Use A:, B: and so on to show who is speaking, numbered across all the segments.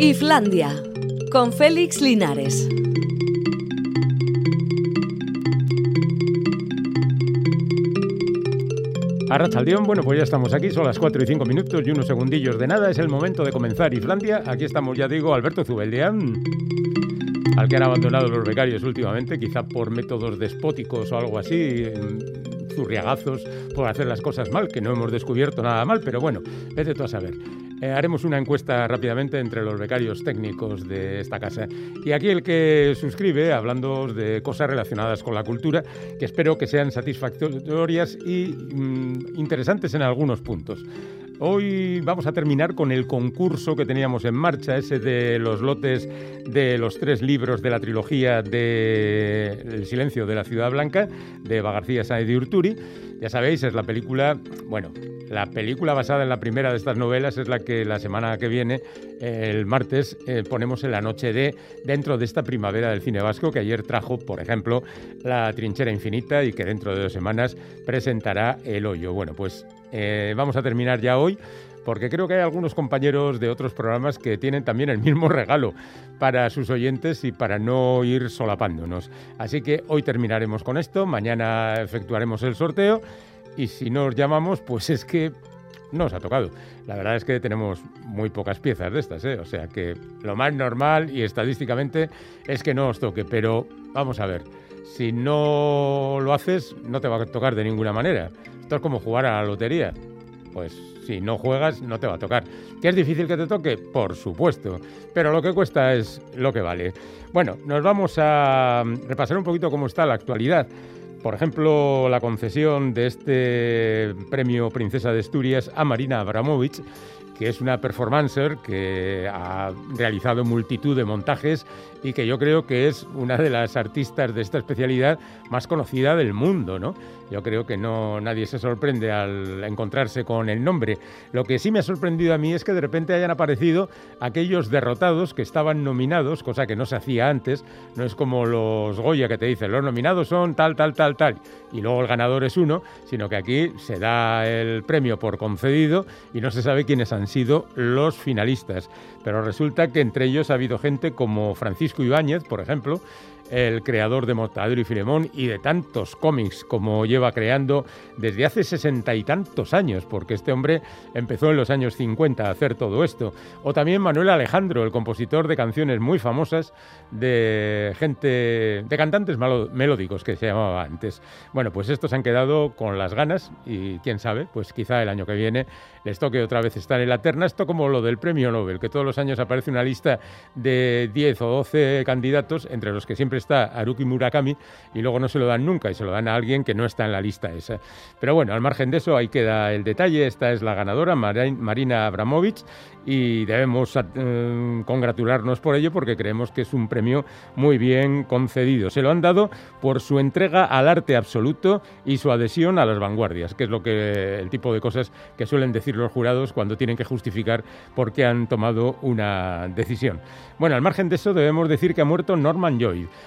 A: Islandia, con Félix Linares.
B: Arrachaldeón, bueno, pues ya estamos aquí, son las 4 y 5 minutos y unos segundillos de nada, es el momento de comenzar Islandia. Aquí estamos, ya digo, Alberto Zubeldian, al que han abandonado los becarios últimamente, quizá por métodos despóticos o algo así, zurriagazos por hacer las cosas mal, que no hemos descubierto nada mal, pero bueno, vete tú a saber. Eh, haremos una encuesta rápidamente entre los becarios técnicos de esta casa. Y aquí el que suscribe, hablando de cosas relacionadas con la cultura, que espero que sean satisfactorias y mm, interesantes en algunos puntos. Hoy vamos a terminar con el concurso que teníamos en marcha, ese de los lotes de los tres libros de la trilogía de El silencio de la ciudad blanca, de Bagarcía Sáenz de Urturi. Ya sabéis, es la película, bueno, la película basada en la primera de estas novelas es la que la semana que viene, el martes, eh, ponemos en la noche de dentro de esta primavera del cine vasco que ayer trajo, por ejemplo, La trinchera infinita y que dentro de dos semanas presentará El hoyo. Bueno, pues eh, vamos a terminar ya hoy porque creo que hay algunos compañeros de otros programas que tienen también el mismo regalo para sus oyentes y para no ir solapándonos. Así que hoy terminaremos con esto, mañana efectuaremos el sorteo y si no os llamamos, pues es que no os ha tocado. La verdad es que tenemos muy pocas piezas de estas, ¿eh? o sea que lo más normal y estadísticamente es que no os toque, pero vamos a ver, si no lo haces no te va a tocar de ninguna manera. Es como jugar a la lotería. Pues si no juegas no te va a tocar. ¿Que es difícil que te toque? Por supuesto, pero lo que cuesta es lo que vale. Bueno, nos vamos a repasar un poquito cómo está la actualidad. Por ejemplo, la concesión de este premio Princesa de Asturias a Marina Abramovich, que es una performancer que ha realizado multitud de montajes y que yo creo que es una de las artistas de esta especialidad más conocida del mundo, ¿no? Yo creo que no nadie se sorprende al encontrarse con el nombre. Lo que sí me ha sorprendido a mí es que de repente hayan aparecido aquellos derrotados que estaban nominados, cosa que no se hacía antes. No es como los Goya que te dicen, los nominados son tal, tal, tal, tal, y luego el ganador es uno, sino que aquí se da el premio por concedido y no se sabe quiénes han sido los finalistas. Pero resulta que entre ellos ha habido gente como Francisco Ibáñez, por ejemplo, el creador de Mortadelo y Filemón y de tantos cómics como lleva creando desde hace sesenta y tantos años, porque este hombre empezó en los años 50 a hacer todo esto. O también Manuel Alejandro, el compositor de canciones muy famosas de gente, de cantantes melódicos que se llamaba antes. Bueno, pues estos han quedado con las ganas y quién sabe, pues quizá el año que viene les toque otra vez estar en la terna. Esto como lo del premio Nobel, que todos los años aparece una lista de 10 o 12 candidatos, entre los que siempre está Haruki Murakami y luego no se lo dan nunca y se lo dan a alguien que no está en la lista esa. Pero bueno, al margen de eso, ahí queda el detalle. Esta es la ganadora, Marina Abramovich, y debemos eh, congratularnos por ello porque creemos que es un premio muy bien concedido. Se lo han dado por su entrega al arte absoluto y su adhesión a las vanguardias, que es lo que el tipo de cosas que suelen decir los jurados cuando tienen que justificar por qué han tomado una decisión. Bueno, al margen de eso debemos decir que ha muerto Norman Lloyd.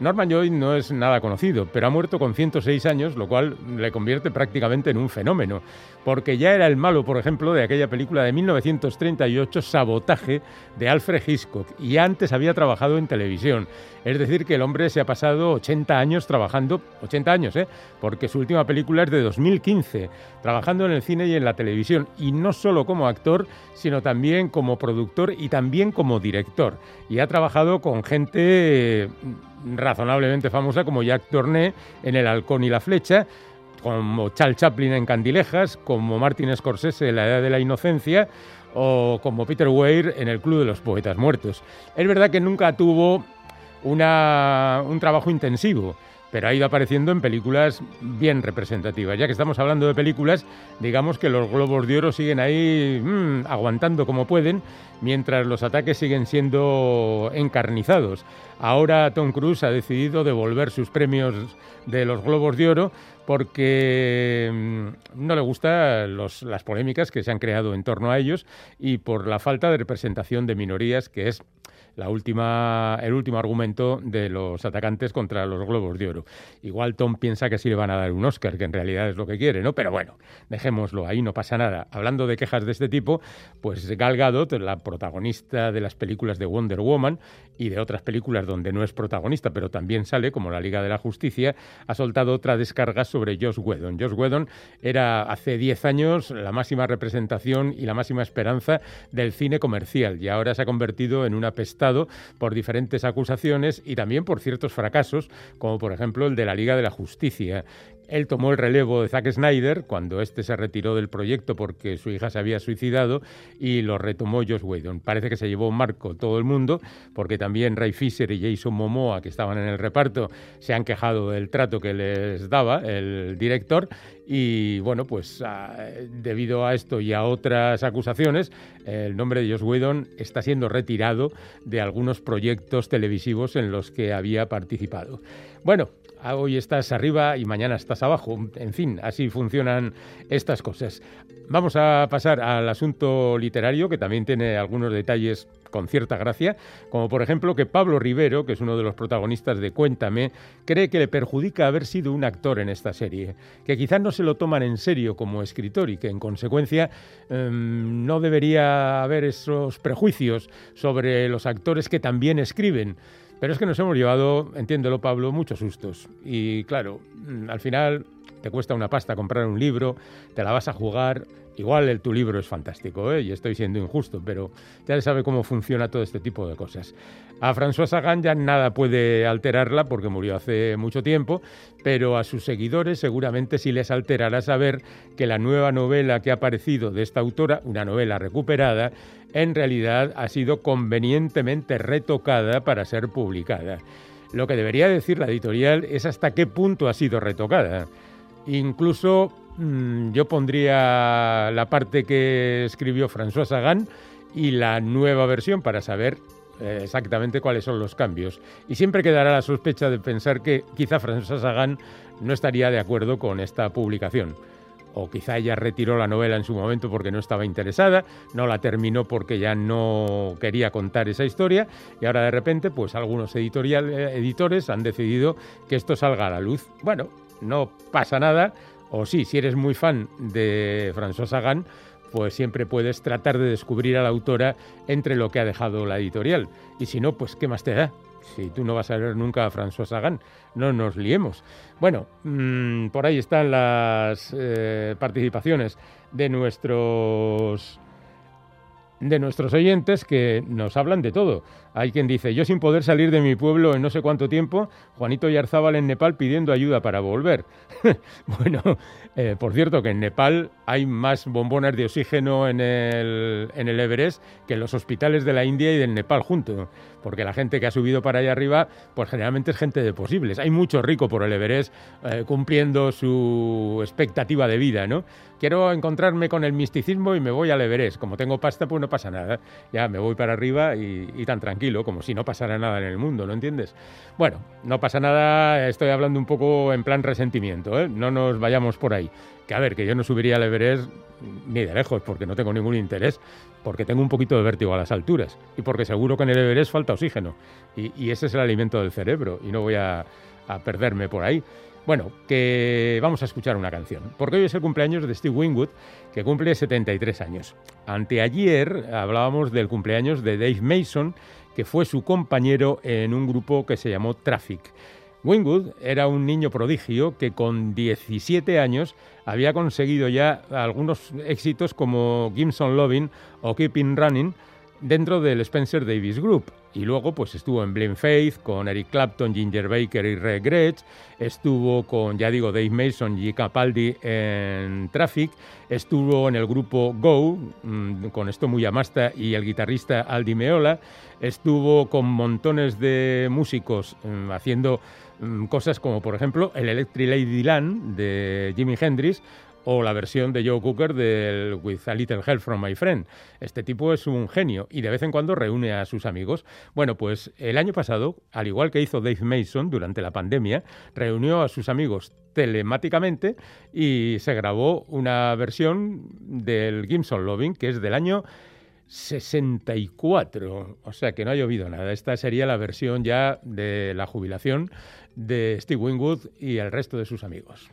B: Norman Lloyd no es nada conocido, pero ha muerto con 106 años, lo cual le convierte prácticamente en un fenómeno, porque ya era el malo, por ejemplo, de aquella película de 1938, Sabotaje, de Alfred Hitchcock, y antes había trabajado en televisión. Es decir, que el hombre se ha pasado 80 años trabajando, 80 años, ¿eh? porque su última película es de 2015, trabajando en el cine y en la televisión, y no solo como actor, sino también como productor y también como director. Y ha trabajado con gente razonablemente famosa como Jack Torné en El Halcón y la Flecha, como Charles Chaplin en Candilejas, como Martin Scorsese en La Edad de la Inocencia o como Peter Weir en El Club de los Poetas Muertos. Es verdad que nunca tuvo una, un trabajo intensivo pero ha ido apareciendo en películas bien representativas. Ya que estamos hablando de películas, digamos que los globos de oro siguen ahí mm, aguantando como pueden, mientras los ataques siguen siendo encarnizados. Ahora Tom Cruise ha decidido devolver sus premios de los globos de oro porque mm, no le gustan las polémicas que se han creado en torno a ellos y por la falta de representación de minorías, que es la última, el último argumento de los atacantes contra los Globos de Oro. Igual Tom piensa que sí le van a dar un Oscar, que en realidad es lo que quiere, ¿no? Pero bueno, dejémoslo ahí, no pasa nada. Hablando de quejas de este tipo, pues Gal Gadot, la protagonista de las películas de Wonder Woman y de otras películas donde no es protagonista, pero también sale, como la Liga de la Justicia, ha soltado otra descarga sobre Josh Whedon. Josh Whedon era hace 10 años la máxima representación y la máxima esperanza del cine comercial y ahora se ha convertido en una por diferentes acusaciones y también por ciertos fracasos, como por ejemplo el de la Liga de la Justicia, él tomó el relevo de Zack Snyder cuando este se retiró del proyecto porque su hija se había suicidado y lo retomó Josh Whedon. Parece que se llevó un marco todo el mundo porque también Ray Fisher y Jason Momoa, que estaban en el reparto, se han quejado del trato que les daba el director y bueno, pues ah, debido a esto y a otras acusaciones, el nombre de Josh Whedon está siendo retirado de algunos proyectos televisivos en los que había participado. Bueno, hoy estás arriba y mañana estás abajo. En fin, así funcionan estas cosas. Vamos a pasar al asunto literario, que también tiene algunos detalles con cierta gracia, como por ejemplo que Pablo Rivero, que es uno de los protagonistas de Cuéntame, cree que le perjudica haber sido un actor en esta serie, que quizás no se lo toman en serio como escritor y que en consecuencia em, no debería haber esos prejuicios sobre los actores que también escriben. Pero es que nos hemos llevado, entiéndelo Pablo, muchos sustos. Y claro, mm, al final te cuesta una pasta comprar un libro, te la vas a jugar. Igual el, tu libro es fantástico, ¿eh? y estoy siendo injusto, pero ya se sabe cómo funciona todo este tipo de cosas. A François Sagan ya nada puede alterarla porque murió hace mucho tiempo, pero a sus seguidores seguramente sí les alterará saber que la nueva novela que ha aparecido de esta autora, una novela recuperada, en realidad ha sido convenientemente retocada para ser publicada. Lo que debería decir la editorial es hasta qué punto ha sido retocada. Incluso mm, yo pondría la parte que escribió François Sagan y la nueva versión para saber eh, exactamente cuáles son los cambios. Y siempre quedará la sospecha de pensar que quizá François Sagan no estaría de acuerdo con esta publicación o quizá ella retiró la novela en su momento porque no estaba interesada, no la terminó porque ya no quería contar esa historia y ahora de repente pues algunos editorial, eh, editores han decidido que esto salga a la luz. Bueno, no pasa nada, o sí, si eres muy fan de François Sagan, pues siempre puedes tratar de descubrir a la autora entre lo que ha dejado la editorial. Y si no, pues ¿qué más te da? Si tú no vas a ver nunca a François Sagan, no nos liemos. Bueno, mm, por ahí están las eh, participaciones de nuestros de nuestros oyentes que nos hablan de todo. Hay quien dice, yo sin poder salir de mi pueblo en no sé cuánto tiempo, Juanito Yarzábal en Nepal pidiendo ayuda para volver. bueno, eh, por cierto que en Nepal hay más bombonas de oxígeno en el, en el Everest que en los hospitales de la India y del Nepal juntos, porque la gente que ha subido para allá arriba, pues generalmente es gente de posibles. Hay mucho rico por el Everest eh, cumpliendo su expectativa de vida, ¿no? Quiero encontrarme con el misticismo y me voy al Everest. Como tengo pasta, pues no pasa nada. Ya me voy para arriba y, tan tranquilo, como si no pasara nada en el mundo, ¿no entiendes? Bueno, no pasa nada, estoy hablando un poco en plan resentimiento, ¿eh? No nos vayamos por ahí. Que a ver, que yo no subiría al Everest ni de lejos, porque no tengo ningún interés, porque tengo un poquito de vértigo a las alturas y porque seguro que en el Everest falta oxígeno. Y, ese es el alimento del cerebro y no voy a perderme por ahí. Bueno, que vamos a escuchar una canción, porque hoy es el cumpleaños de Steve Winwood, que cumple 73 años. Anteayer hablábamos del cumpleaños de Dave Mason, que fue su compañero en un grupo que se llamó Traffic. Winwood era un niño prodigio que con 17 años había conseguido ya algunos éxitos como Gimson Loving o Keeping Running, dentro del Spencer Davis Group. Y luego pues estuvo en Blind Faith con Eric Clapton, Ginger Baker y Red Gretsch. Estuvo con, ya digo, Dave Mason y Capaldi en Traffic. Estuvo en el grupo Go mm, con esto muy amasta y el guitarrista Aldi Meola. Estuvo con montones de músicos mm, haciendo cosas como por ejemplo el Electric Ladyland de Jimi Hendrix o la versión de Joe Cooker del With a Little Help from My Friend. Este tipo es un genio y de vez en cuando reúne a sus amigos. Bueno, pues el año pasado, al igual que hizo Dave Mason durante la pandemia, reunió a sus amigos telemáticamente y se grabó una versión del Gimson Loving, que es del año 64. O sea que no ha llovido nada. Esta sería la versión ya de la jubilación de Steve Winwood y el resto de sus amigos.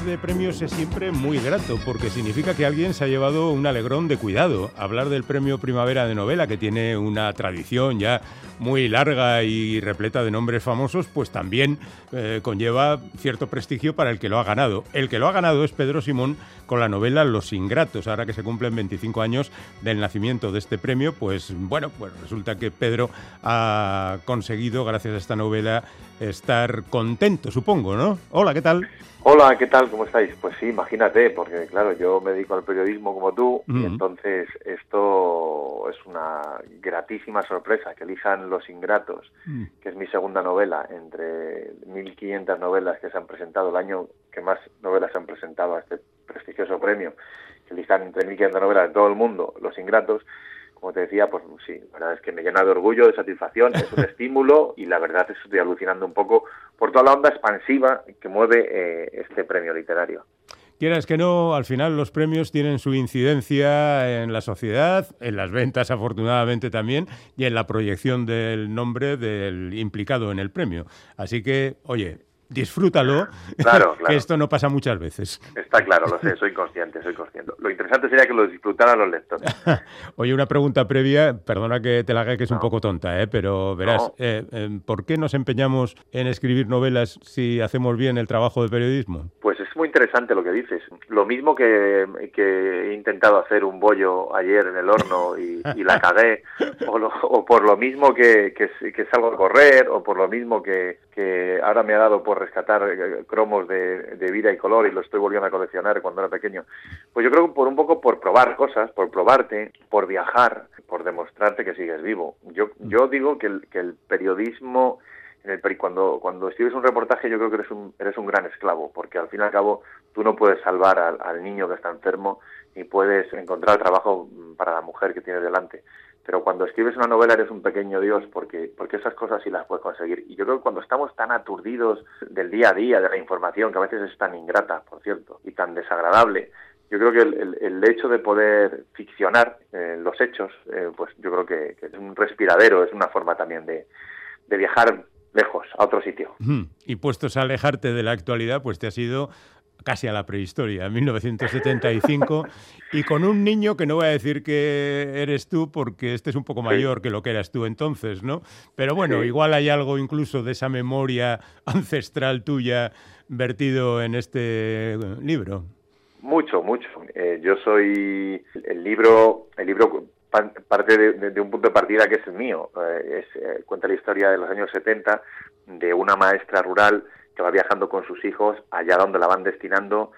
B: De premios es siempre muy grato porque significa que alguien se ha llevado un alegrón de cuidado. Hablar del premio Primavera de Novela, que tiene una tradición ya muy larga y repleta de nombres famosos, pues también eh, conlleva cierto prestigio para el que lo ha ganado. El que lo ha ganado es Pedro Simón con la novela Los Ingratos. Ahora que se cumplen 25 años del nacimiento de este premio, pues bueno, pues resulta que Pedro ha conseguido, gracias a esta novela, estar contento, supongo, ¿no? Hola, ¿qué tal?
C: Hola, ¿qué tal? ¿Cómo estáis? Pues sí, imagínate, porque claro, yo me dedico al periodismo como tú, y entonces esto es una gratísima sorpresa, que elijan Los Ingratos, mm. que es mi segunda novela, entre 1.500 novelas que se han presentado, el año que más novelas se han presentado a este prestigioso premio, que elijan entre 1.500 novelas de todo el mundo, Los Ingratos, como te decía, pues sí, la verdad es que me llena de orgullo, de satisfacción, es un estímulo y la verdad es que estoy alucinando un poco por toda la onda expansiva que mueve eh, este premio literario.
B: Quieras que no, al final los premios tienen su incidencia en la sociedad, en las ventas afortunadamente también y en la proyección del nombre del implicado en el premio. Así que, oye, disfrútalo,
C: claro,
B: que esto no pasa muchas veces.
C: Está claro, lo sé, soy consciente, soy consciente. Lo interesante sería que lo disfrutaran los lectores.
B: Oye, una pregunta previa, perdona que te la haga que es un poco tonta, ¿eh? pero verás, eh, eh, ¿por qué nos empeñamos en escribir novelas si hacemos bien el trabajo de periodismo?
C: Pues es muy interesante lo que dices. Lo mismo que, he intentado hacer un bollo ayer en el horno y, la cagué, o, por lo mismo que, que, salgo a correr, o por lo mismo que, que ahora me ha dado por rescatar eh, cromos de, vida y color y lo estoy volviendo a coleccionar cuando era pequeño. Pues yo creo que por un poco por probar cosas, por probarte, por viajar, por demostrarte que sigues vivo. Yo, yo digo que el, periodismo, en el, cuando, cuando escribes un reportaje yo creo que eres un, eres un gran esclavo, porque al fin y al cabo tú no puedes salvar al, al niño que está enfermo ni puedes encontrar trabajo para la mujer que tienes delante pero cuando escribes una novela eres un pequeño dios porque, porque esas cosas sí las puedes conseguir. Y yo creo que cuando estamos tan aturdidos del día a día, de la información, que a veces es tan ingrata, por cierto, y tan desagradable, yo creo que el, el, hecho de poder ficcionar eh, los hechos, eh, pues yo creo que, es un respiradero, es una forma también de, de viajar lejos, a otro sitio.
B: Y puestos a alejarte de la actualidad, pues te has ido casi a la prehistoria, en 1975, y con un niño que no voy a decir que eres tú, porque este es un poco mayor que lo que eras tú entonces, ¿no? Pero bueno, igual hay algo incluso de esa memoria ancestral tuya vertido en este libro.
C: Mucho, mucho. Eh, yo soy el libro, el libro parte de, un punto de partida que es el mío. Eh, es, eh, cuenta la historia de los años 70 de una maestra rural que va viajando con sus hijos allá donde la van destinando,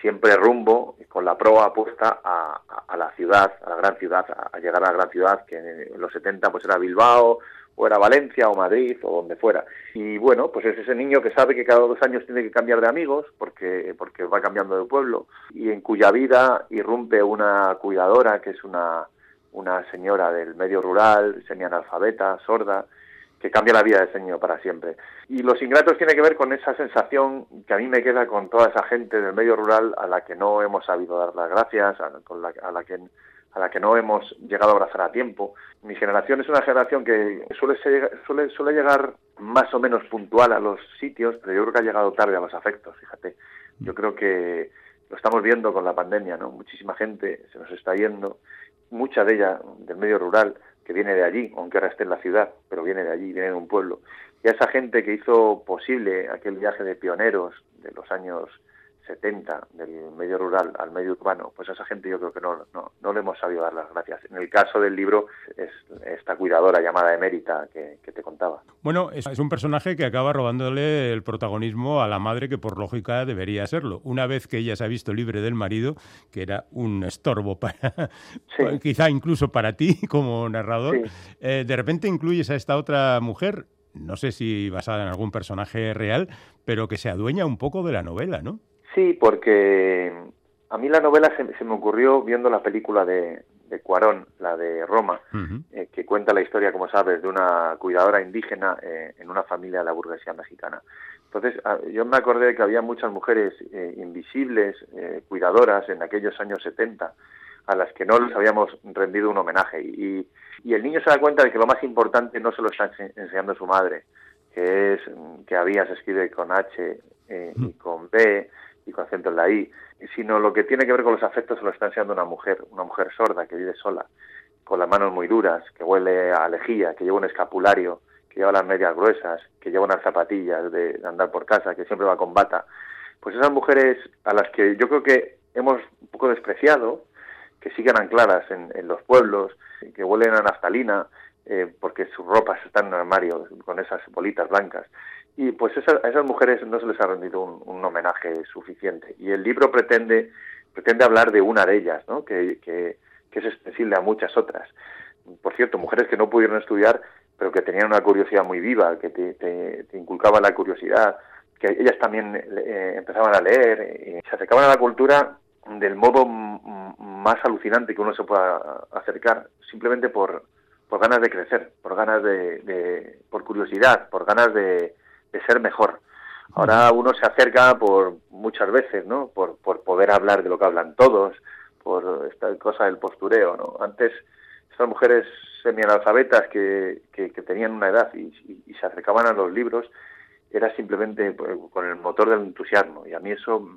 C: siempre rumbo, con la proa puesta a, la ciudad, a la gran ciudad, a, llegar a la gran ciudad, que en los 70 pues era Bilbao, o era Valencia o Madrid o donde fuera. Y bueno, pues es ese niño que sabe que cada dos años tiene que cambiar de amigos porque, porque va cambiando de pueblo y en cuya vida irrumpe una cuidadora que es una, una señora del medio rural, semianalfabeta, sorda, que cambia la vida de ese niño para siempre. Y los ingratos tiene que ver con esa sensación que a mí me queda con toda esa gente del medio rural a la que no hemos sabido dar las gracias, a, con la, a la que a la que no hemos llegado a abrazar a tiempo. Mi generación es una generación que suele, suele, suele llegar más o menos puntual a los sitios, pero yo creo que ha llegado tarde a los afectos, fíjate. Yo creo que lo estamos viendo con la pandemia, ¿no? Muchísima gente se nos está yendo, mucha de ella del medio rural, que viene de allí, aunque ahora esté en la ciudad, pero viene de allí, viene de un pueblo. Y a esa gente que hizo posible aquel viaje de pioneros de los años 70 del medio rural al medio urbano, pues a esa gente yo creo que no, no, no le hemos sabido dar las gracias. En el caso del libro es esta cuidadora llamada Emérita que, que te contaba.
B: Bueno, es, un personaje que acaba robándole el protagonismo a la madre que por lógica debería serlo. Una vez que ella se ha visto libre del marido, que era un estorbo para, quizá incluso para ti como narrador, eh, de repente incluyes a esta otra mujer no sé si basada en algún personaje real, pero que se adueña un poco de la novela, ¿no?
C: Sí, porque a mí la novela se, me ocurrió viendo la película de, de Cuarón, la de Roma, eh, que cuenta la historia, como sabes, de una cuidadora indígena eh, en una familia de la burguesía mexicana. Entonces, yo me acordé de que había muchas mujeres eh, invisibles, cuidadoras en aquellos años 70, a las que no les habíamos rendido un homenaje. Y, y el niño se da cuenta de que lo más importante no se lo está enseñando su madre, que es que había se escribe con H y con B, con acento en la I, sino lo que tiene que ver con los afectos se lo está enseñando una mujer, una mujer sorda que vive sola, con las manos muy duras, que huele a lejía, que lleva un escapulario, que lleva las medias gruesas, que lleva unas zapatillas de, andar por casa, que siempre va con bata. Pues esas mujeres a las que yo creo que hemos un poco despreciado, que siguen ancladas en, los pueblos, que huelen a naftalina, eh, porque sus ropas están en el armario con esas bolitas blancas. Y pues a esas mujeres no se les ha rendido un, homenaje suficiente. Y el libro pretende, pretende hablar de una de ellas, ¿no? que, que, es extensible a muchas otras. Por cierto, mujeres que no pudieron estudiar, pero que tenían una curiosidad muy viva, que te, te, inculcaban la curiosidad, que ellas también eh, empezaban a leer y se acercaban a la cultura del modo más alucinante que uno se pueda acercar, simplemente por, por ganas de crecer, por ganas de, de por curiosidad, por ganas de, de ser mejor. Ahora uno se acerca por muchas veces, ¿no? Por, por poder hablar de lo que hablan todos, por esta cosa del postureo, ¿no? Antes estas mujeres semianalfabetas que, que, que tenían una edad y, y, se acercaban a los libros era simplemente pues, con el motor del entusiasmo y a mí eso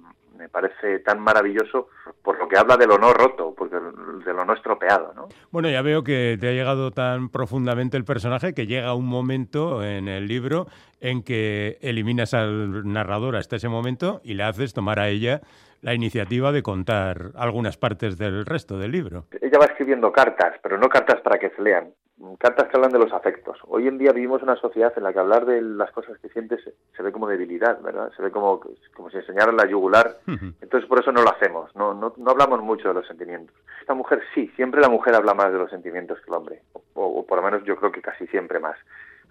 C: me parece tan maravilloso por lo que habla de lo no roto, porque de lo no estropeado, ¿no?
B: Bueno, ya veo que te ha llegado tan profundamente el personaje que llega un momento en el libro en que eliminas al narrador hasta ese momento y le haces tomar a ella la iniciativa de contar algunas partes del resto del libro.
C: Ella va escribiendo cartas, pero no cartas para que se lean, cartas que hablan de los afectos. Hoy en día vivimos una sociedad en la que hablar de las cosas que sientes se ve como debilidad, ¿verdad? Se ve como, como si enseñaran la yugular. Entonces por eso no lo hacemos, no, no, no, hablamos mucho de los sentimientos. Esta mujer sí, siempre la mujer habla más de los sentimientos que el hombre, o, por lo menos yo creo que casi siempre más.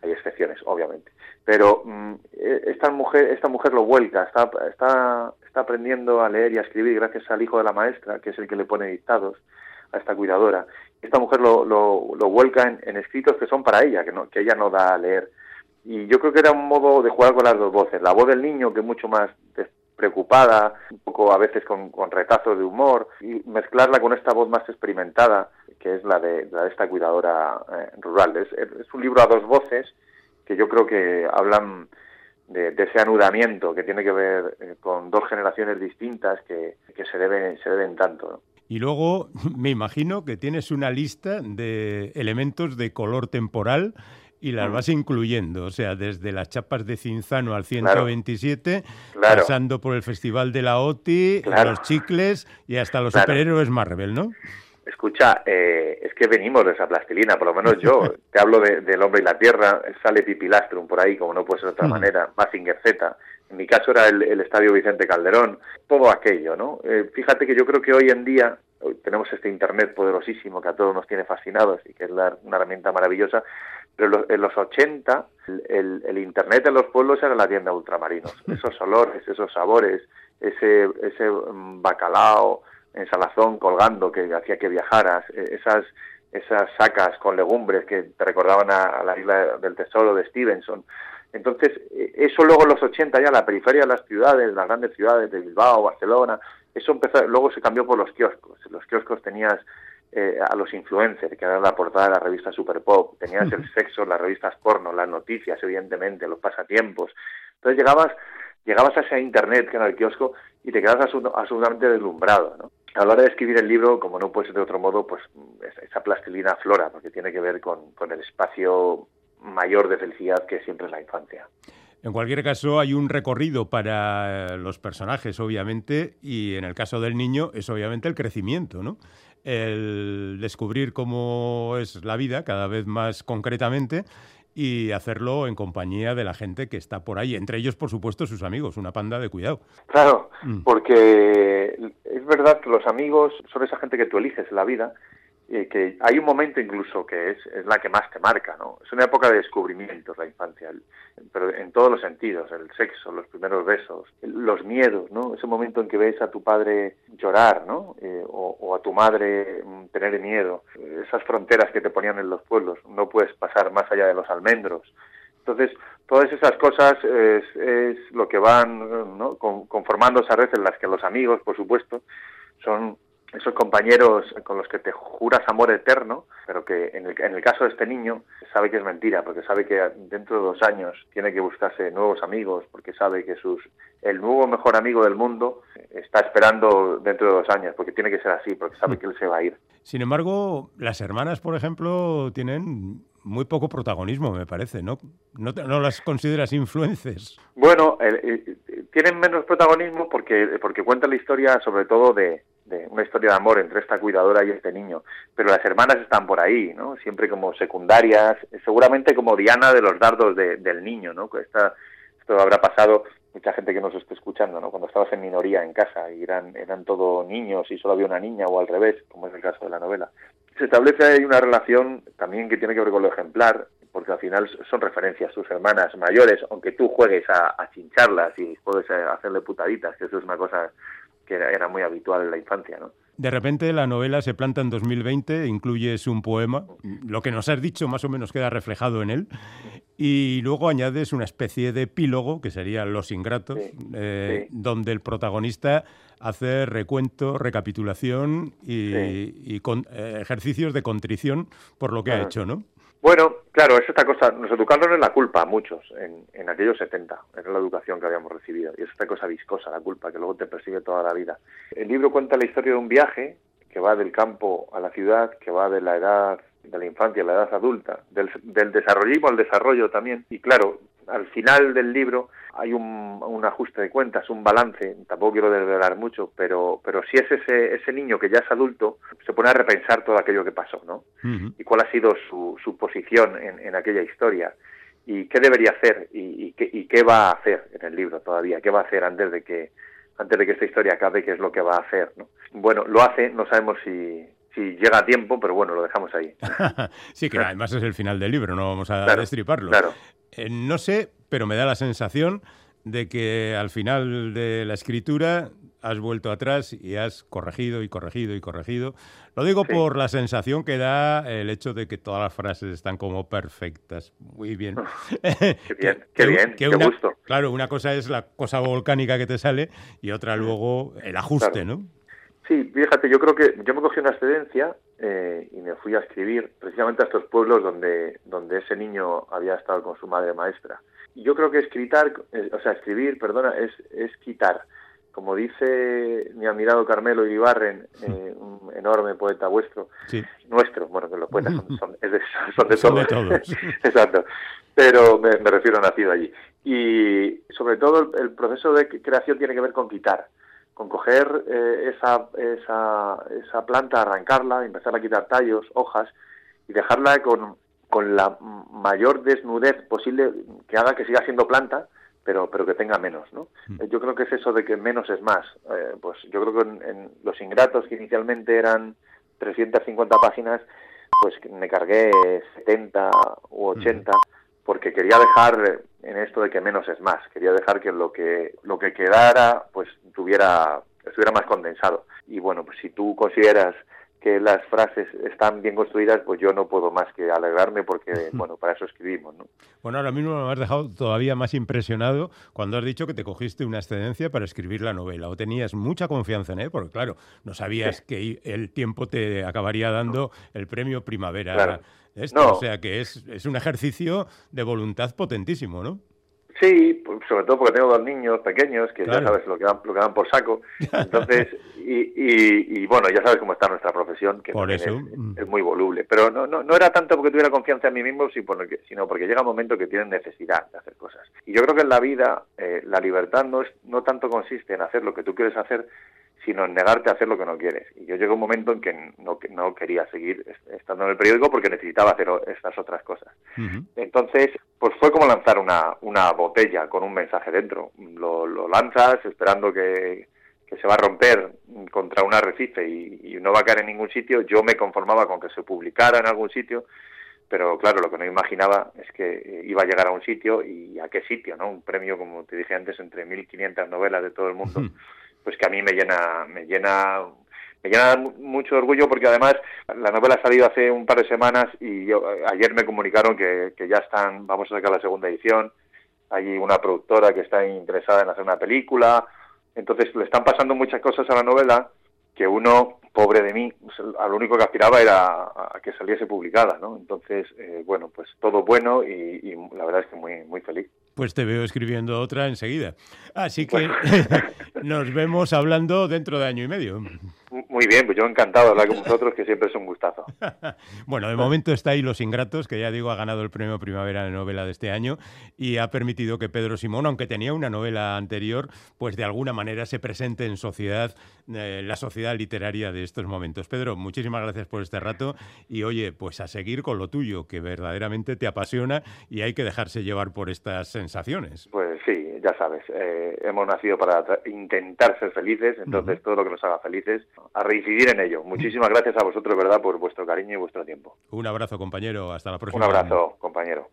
C: Hay excepciones, obviamente. Pero mm, e, esta mujer, esta mujer lo vuelca, está, está, está aprendiendo a leer y a escribir gracias al hijo de la maestra, que es el que le pone dictados a esta cuidadora esta mujer lo, lo, lo vuelca en, escritos que son para ella, que, no, que ella no da a leer. Y yo creo que era un modo de jugar con las dos voces. La voz del niño, que es mucho más preocupada, un poco a veces con, con retazos de humor, y mezclarla con esta voz más experimentada, que es la de, la de esta cuidadora eh, rural. Es, es, un libro a dos voces que yo creo que hablan de, ese anudamiento que tiene que ver eh, con dos generaciones distintas que, se, deben, se deben tanto.
B: Y luego me imagino que tienes una lista de elementos de color temporal y las mm. vas incluyendo, o sea, desde las chapas de Cinzano al 127, pasando por el Festival de la OTI, los chicles y hasta los superhéroes Marvel, ¿no?
C: Escucha, eh, es que venimos de esa plastilina, por lo menos yo. Te hablo del hombre y la tierra, sale Pipilastrum por ahí, como no puede ser de otra manera, Mazinger Z. En mi caso era el, Estadio Vicente Calderón, todo aquello, ¿no? Eh, fíjate que yo creo que hoy en día tenemos este Internet poderosísimo que a todos nos tiene fascinados y que es una herramienta maravillosa, pero en los 80 el, Internet en los pueblos era la tienda de ultramarinos. Esos olores, esos sabores, ese, ese mm, bacalao en salazón colgando que hacía que viajaras, e, esas esas sacas con legumbres que te recordaban a, la isla del tesoro de Stevenson. Entonces, e, eso luego en los 80 ya, la periferia de las ciudades, las grandes ciudades de Bilbao, Barcelona, eso empezó, luego se cambió por los kioscos. En los kioscos tenías eh, a los influencers, que eran la portada de la revista Super Pop, tenías el sexo, las revistas porno, las noticias, evidentemente, los pasatiempos. Entonces llegabas, llegabas a ese internet que era el kiosco y te quedabas absolutamente deslumbrado, ¿no? A la hora de escribir el libro, como no puede ser de otro modo, pues esa plastilina flora, porque tiene que ver con, con el espacio mayor de felicidad que siempre es la infancia.
B: En cualquier caso, hay un recorrido para los personajes, obviamente, y en el caso del niño es obviamente el crecimiento, ¿no? El descubrir cómo es la vida cada vez más concretamente y hacerlo en compañía de la gente que está por ahí, entre ellos, por supuesto, sus amigos, una panda de cuidado.
C: Claro, mm. porque es verdad que los amigos son esa gente que tú eliges en la vida que hay un momento incluso que es, es, la que más te marca, ¿no? Es una época de descubrimientos la infancia, pero en todos los sentidos, el sexo, los primeros besos, los miedos, ¿no? Ese momento en que ves a tu padre llorar, ¿no? Eh, o, a tu madre mm, tener miedo, esas fronteras que te ponían en los pueblos, no puedes pasar más allá de los almendros. Entonces, todas esas cosas es, es lo que van ¿no? conformando esa red en las que los amigos, por supuesto, son esos compañeros con los que te juras amor eterno, pero que en el, en el, caso de este niño sabe que es mentira, porque sabe que dentro de dos años tiene que buscarse nuevos amigos, porque sabe que sus el nuevo mejor amigo del mundo está esperando dentro de dos años, porque tiene que ser así, porque sabe que él se va a ir.
B: Sin embargo, las hermanas, por ejemplo, tienen muy poco protagonismo, me parece, ¿no? ¿No, no las consideras influences?
C: Bueno, tienen menos protagonismo porque, porque cuentan la historia sobre todo de, una historia de amor entre esta cuidadora y este niño, pero las hermanas están por ahí, ¿no? Siempre como secundarias, seguramente como Diana de los dardos del niño, ¿no? Esta, esto habrá pasado mucha gente que nos esté escuchando, ¿no? Cuando estabas en minoría en casa y eran, eran todo niños y solo había una niña o al revés, como es el caso de la novela. Se establece ahí una relación también que tiene que ver con lo ejemplar, porque al final son referencias sus hermanas mayores, aunque tú juegues a, a chincharlas y puedes eh, hacerle putaditas, que eso es una cosa que era, muy habitual en la infancia, ¿no?
B: De repente la novela se planta en 2020, incluyes un poema, lo que nos has dicho más o menos queda reflejado en él, y luego añades una especie de epílogo, que sería Los Ingratos, eh, donde el protagonista hace recuento, recapitulación y, con, eh, ejercicios de contrición por lo que ha hecho, ¿no?
C: Bueno, claro, es esta cosa, nos educaron en la culpa a muchos, en, en aquellos 70, era la educación que habíamos recibido, y es esta cosa viscosa, la culpa, que luego te persigue toda la vida. El libro cuenta la historia de un viaje que va del campo a la ciudad, que va de la edad de la infancia a la edad adulta, del, del desarrollismo al desarrollo también, y claro, al final del libro hay un, un, ajuste de cuentas, un balance, tampoco quiero desvelar mucho, pero, pero si es ese, ese niño que ya es adulto, se pone a repensar todo aquello que pasó, ¿no? Y cuál ha sido su, su posición en, en, aquella historia, y qué debería hacer, y, y, qué, y qué va a hacer en el libro todavía, qué va a hacer antes de que antes de que esta historia acabe, qué es lo que va a hacer, ¿no? Bueno, lo hace, no sabemos si, si llega a tiempo, pero bueno, lo dejamos ahí.
B: sí, que además es el final del libro, no vamos a destriparlo.
C: Claro.
B: Eh, no sé, pero me da la sensación de que al final de la escritura has vuelto atrás y has corregido y corregido y corregido. Lo digo por la sensación que da el hecho de que todas las frases están como perfectas. Muy bien.
C: qué bien, qué bien, qué gusto.
B: Claro, una cosa es la cosa volcánica que te sale y otra luego el ajuste, ¿no?
C: Sí, fíjate, yo creo que yo me cogí una excedencia eh, y me fui a escribir precisamente a estos pueblos donde, donde ese niño había estado con su madre maestra. Yo creo que escritar, eh, o sea, escribir, perdona, es, es quitar. Como dice mi admirado Carmelo Iribarren, eh, un enorme poeta vuestro, nuestro, bueno, que los poetas son, de, son de todos. Exacto. Pero me, refiero a nacido allí. Y sobre todo el, proceso de creación tiene que ver con quitar con coger eh, esa, esa, esa planta, arrancarla, empezar a quitar tallos, hojas y dejarla con, con la mayor desnudez posible que haga que siga siendo planta, pero, pero que tenga menos, ¿no? Mm. Yo creo que es eso de que menos es más. Eh, pues yo creo que en, Los Ingratos, que inicialmente eran 350 páginas, pues me cargué 70 u 80 porque quería dejar en esto de que menos es más. Quería dejar que lo que, lo que quedara pues tuviera, estuviera más condensado. Y bueno, pues si tú consideras que las frases están bien construidas, pues yo no puedo más que alegrarme porque, bueno, para eso escribimos, ¿no?
B: Bueno, ahora mismo me has dejado todavía más impresionado cuando has dicho que te cogiste una excedencia para escribir la novela, o tenías mucha confianza en él, porque claro, no sabías que el tiempo te acabaría dando el premio Primavera. Esto, O sea que es, es un ejercicio de voluntad potentísimo, ¿no?
C: Sí, sobre todo porque tengo dos niños pequeños que ya sabes lo que, dan, lo que dan por saco. Entonces, y, y, bueno, ya sabes cómo está nuestra profesión, que mm. Es, muy voluble. Pero no, no, no era tanto porque tuviera confianza en mí mismo, sino porque llega un momento que tienen necesidad de hacer cosas. Y yo creo que en la vida eh, la libertad no, es, no tanto consiste en hacer lo que tú quieres hacer, sino en negarte a hacer lo que no quieres. Y yo llegué a un momento en que no, no quería seguir estando en el periódico porque necesitaba hacer estas otras cosas. Entonces, pues fue como lanzar una, una botella con un mensaje dentro. Lo, lo lanzas esperando que, que, se va a romper contra un arrecife y, y no va a caer en ningún sitio. Yo me conformaba con que se publicara en algún sitio pero claro, lo que no imaginaba es que iba a llegar a un sitio y a qué sitio, ¿no? Un premio, como te dije antes, entre 1.500 novelas de todo el mundo pues que a mí me llena, me llena me llena mucho orgullo porque además la novela ha salido hace un par de semanas y yo, ayer me comunicaron que, que, ya están, vamos a sacar la segunda edición, hay una productora que está interesada en hacer una película, entonces le están pasando muchas cosas a la novela que uno, pobre de mí, a lo único que aspiraba era a, que saliese publicada, ¿no? Entonces, eh, bueno, pues todo bueno y, y, la verdad es que muy, muy feliz.
B: Pues te veo escribiendo otra enseguida. Así que nos vemos hablando dentro de año y medio.
C: Muy bien, pues yo encantado de hablar con vosotros, que siempre es un gustazo.
B: bueno, de momento está ahí Los Ingratos, que ya digo ha ganado el premio Primavera de Novela de este año y ha permitido que Pedro Simón, aunque tenía una novela anterior, pues de alguna manera se presente en sociedad, eh, la sociedad literaria de estos momentos. Pedro, muchísimas gracias por este rato y oye, pues a seguir con lo tuyo, que verdaderamente te apasiona y hay que dejarse llevar por estas sensaciones.
C: Pues sí, ya sabes, eh, hemos nacido para intentar ser felices, entonces todo lo que nos haga felices, a reincidir en ello. Muchísimas gracias a vosotros, ¿verdad?, por vuestro cariño y vuestro tiempo.
B: Un abrazo, compañero. Hasta la próxima.
C: Un abrazo, compañero.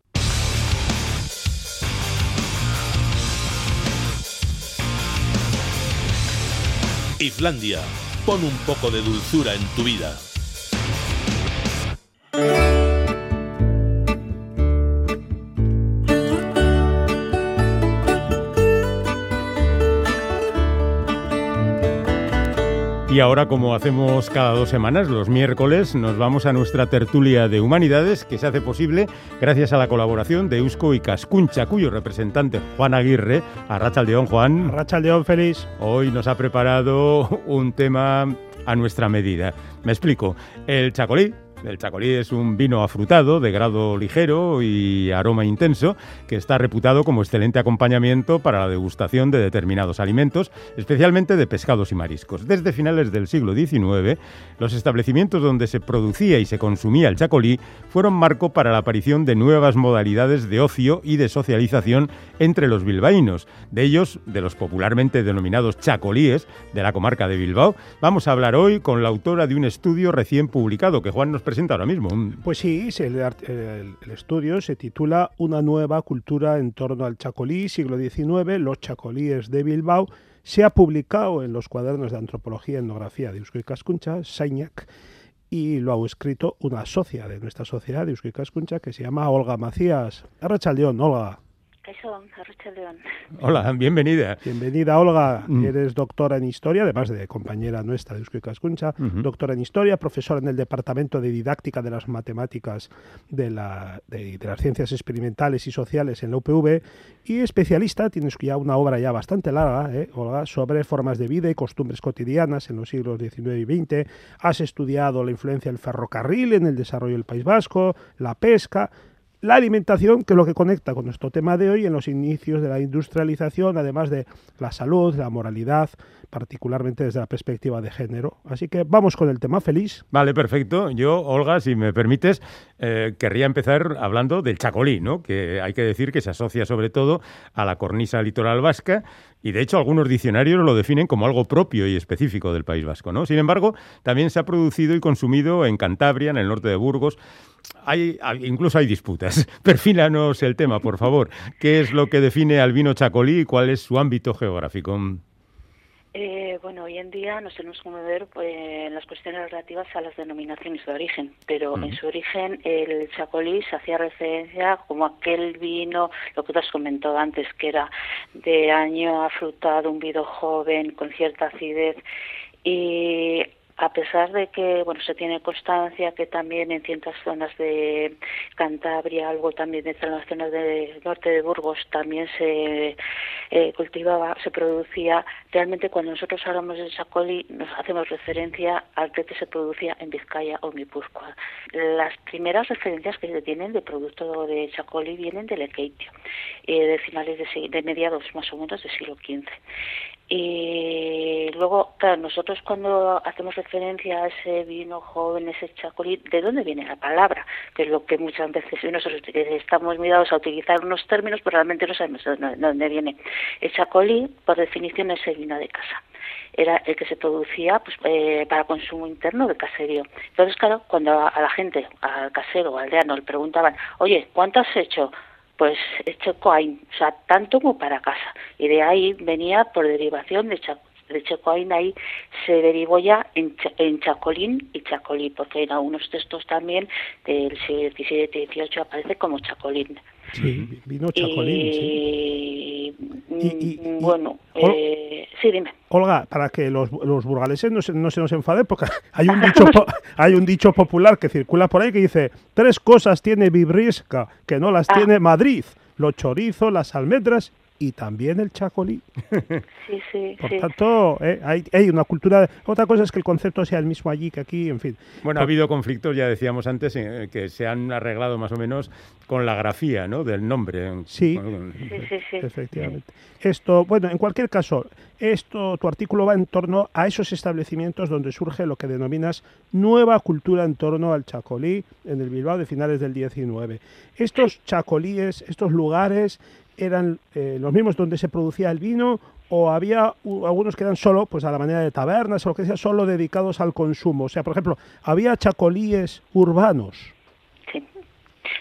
D: Islandia, pon un poco de dulzura en tu vida.
B: Y ahora, como hacemos cada dos semanas, los miércoles, nos vamos a nuestra tertulia de humanidades que se hace posible gracias a la colaboración de Eusko y Cascuncha, cuyo representante Juan Aguirre, a Rachaldeón Juan.
E: Rachaldeón, feliz.
B: Hoy nos ha preparado un tema a nuestra medida. Me explico. El chacolí el chacolí es un vino afrutado de grado ligero y aroma intenso que está reputado como excelente acompañamiento para la degustación de determinados alimentos, especialmente de pescados y mariscos. Desde finales del siglo XIX, los establecimientos donde se producía y se consumía el chacolí fueron marco para la aparición de nuevas modalidades de ocio y de socialización entre los bilbaínos. De ellos, de los popularmente denominados chacolíes de la comarca de Bilbao, vamos a hablar hoy con la autora de un estudio recién publicado que Juan nos presenta ahora mismo.
E: Pues sí, el, estudio se titula Una nueva cultura en torno al chacolí, siglo XIX, los chacolíes de Bilbao. Se ha publicado en los cuadernos de antropología y etnografía de Eusko y Cascuncha, y lo ha escrito una socia de nuestra sociedad de Eusko Cascuncha que se llama Olga Macías. Arrachaldeón, Olga.
B: Hola, bienvenida.
E: Bienvenida, Olga. Mm. Eres doctora en Historia, además de compañera nuestra de Euskadi Cascuncha, doctora en Historia, profesora en el Departamento de Didáctica de las Matemáticas de, la, de, las Ciencias Experimentales y Sociales en la UPV y especialista, tienes ya una obra ya bastante larga, ¿eh, Olga, sobre formas de vida y costumbres cotidianas en los siglos XIX y XX. Has estudiado la influencia del ferrocarril en el desarrollo del País Vasco, la pesca la alimentación, que es lo que conecta con nuestro tema de hoy en los inicios de la industrialización, además de la salud, la moralidad, particularmente desde la perspectiva de género. Así que vamos con el tema feliz.
B: Vale, perfecto. Yo, Olga, si me permites, eh, querría empezar hablando del chacolí, ¿no? que hay que decir que se asocia sobre todo a la cornisa litoral vasca y de hecho algunos diccionarios lo definen como algo propio y específico del País Vasco. ¿no? Sin embargo, también se ha producido y consumido en Cantabria, en el norte de Burgos, hay, incluso hay disputas. Perfílanos el tema, por favor. ¿Qué es lo que define al vino chacolí y cuál es su ámbito geográfico?
F: Eh, bueno, hoy en día nos tenemos que mover pues, en las cuestiones relativas a las denominaciones de origen, pero en su origen el chacolí se hacía referencia como aquel vino, lo que te has comentado antes, que era de año afrutado, un vino joven, con cierta acidez y a pesar de que bueno se tiene constancia que también en ciertas zonas de Cantabria, algo también en las zonas del norte de Burgos también se eh, cultivaba, se producía. Realmente cuando nosotros hablamos de Sacoli nos hacemos referencia al que se producía en Vizcaya o Guipúzcoa. Las primeras referencias que se tienen de producto de Sacoli vienen del Ekeitio, eh, de finales de, de mediados más o menos del siglo XV. Y luego, claro, nosotros cuando hacemos referencia a ese vino joven, ese chacolí, ¿de dónde viene la palabra? Que es lo que muchas veces nosotros estamos mirados a utilizar unos términos, pero realmente no sabemos de dónde viene. El chacolí, por definición, es el vino de casa era el que se producía pues, eh, para consumo interno de caserío. Entonces, claro, cuando a, la gente, al casero o aldeano, le preguntaban, oye, ¿cuánto has hecho? Pues Checoain, o sea, tanto como para casa. Y de ahí venía por derivación de, de Checoain, ahí se derivó ya en, en Chacolín y Chacolí, porque en algunos textos también del siglo XVII y XVIII aparece como Chacolín.
E: Sí, vino Chacolín,
F: y, sí. Bueno, eh, sí, dime.
E: Olga, para que los, los burgaleses no se, no se nos enfaden, porque hay un, dicho, hay un dicho popular que circula por ahí que dice, tres cosas tiene Vibrisca que no las ah. tiene Madrid, los chorizos, las almendras y también el chacolí.
F: Sí, sí.
E: Por tanto, eh, hay, hay, una cultura. Otra cosa es que el concepto sea el mismo allí que aquí, en fin.
B: Bueno, ha habido conflictos, ya decíamos antes, eh, que se han arreglado más o menos con la grafía ¿no? del nombre.
E: Sí, sí, sí, efectivamente. Esto, bueno, en cualquier caso, esto, tu artículo va en torno a esos establecimientos donde surge lo que denominas nueva cultura en torno al chacolí en el Bilbao de finales del 19. Estos chacolíes, estos lugares, eran eh, los mismos donde se producía el vino o había algunos que eran solo, pues a la manera de tabernas o lo que sea, solo dedicados al consumo. O sea, por ejemplo, había chacolíes urbanos.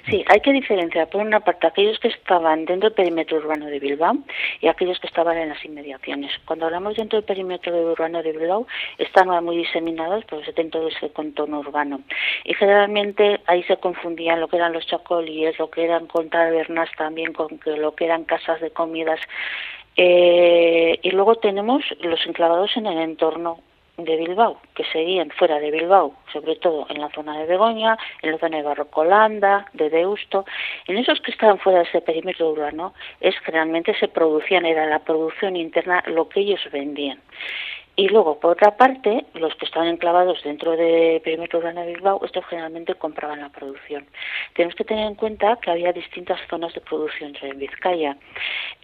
F: Sí, hay que diferenciar por una parte aquellos que estaban dentro del perímetro urbano de Bilbao y aquellos que estaban en las inmediaciones. Cuando hablamos dentro del perímetro urbano de Bilbao, están muy diseminados pues, dentro de ese contorno urbano. Y generalmente ahí se confundían lo que eran los chacolíes, lo que eran con tabernas también, con lo que eran casas de comidas. Eh, y luego tenemos los enclavados en el entorno de Bilbao, que seguían fuera de Bilbao, sobre todo en la zona de Begoña, en la zona de Barrocolanda, de Deusto, en esos que estaban fuera de ese perímetro urbano, es generalmente se producían, era la producción interna lo que ellos vendían. Y luego, por otra parte, los que estaban enclavados dentro de perímetro urbano de Bilbao, estos generalmente compraban la producción. Tenemos que tener en cuenta que había distintas zonas de producción en Vizcaya.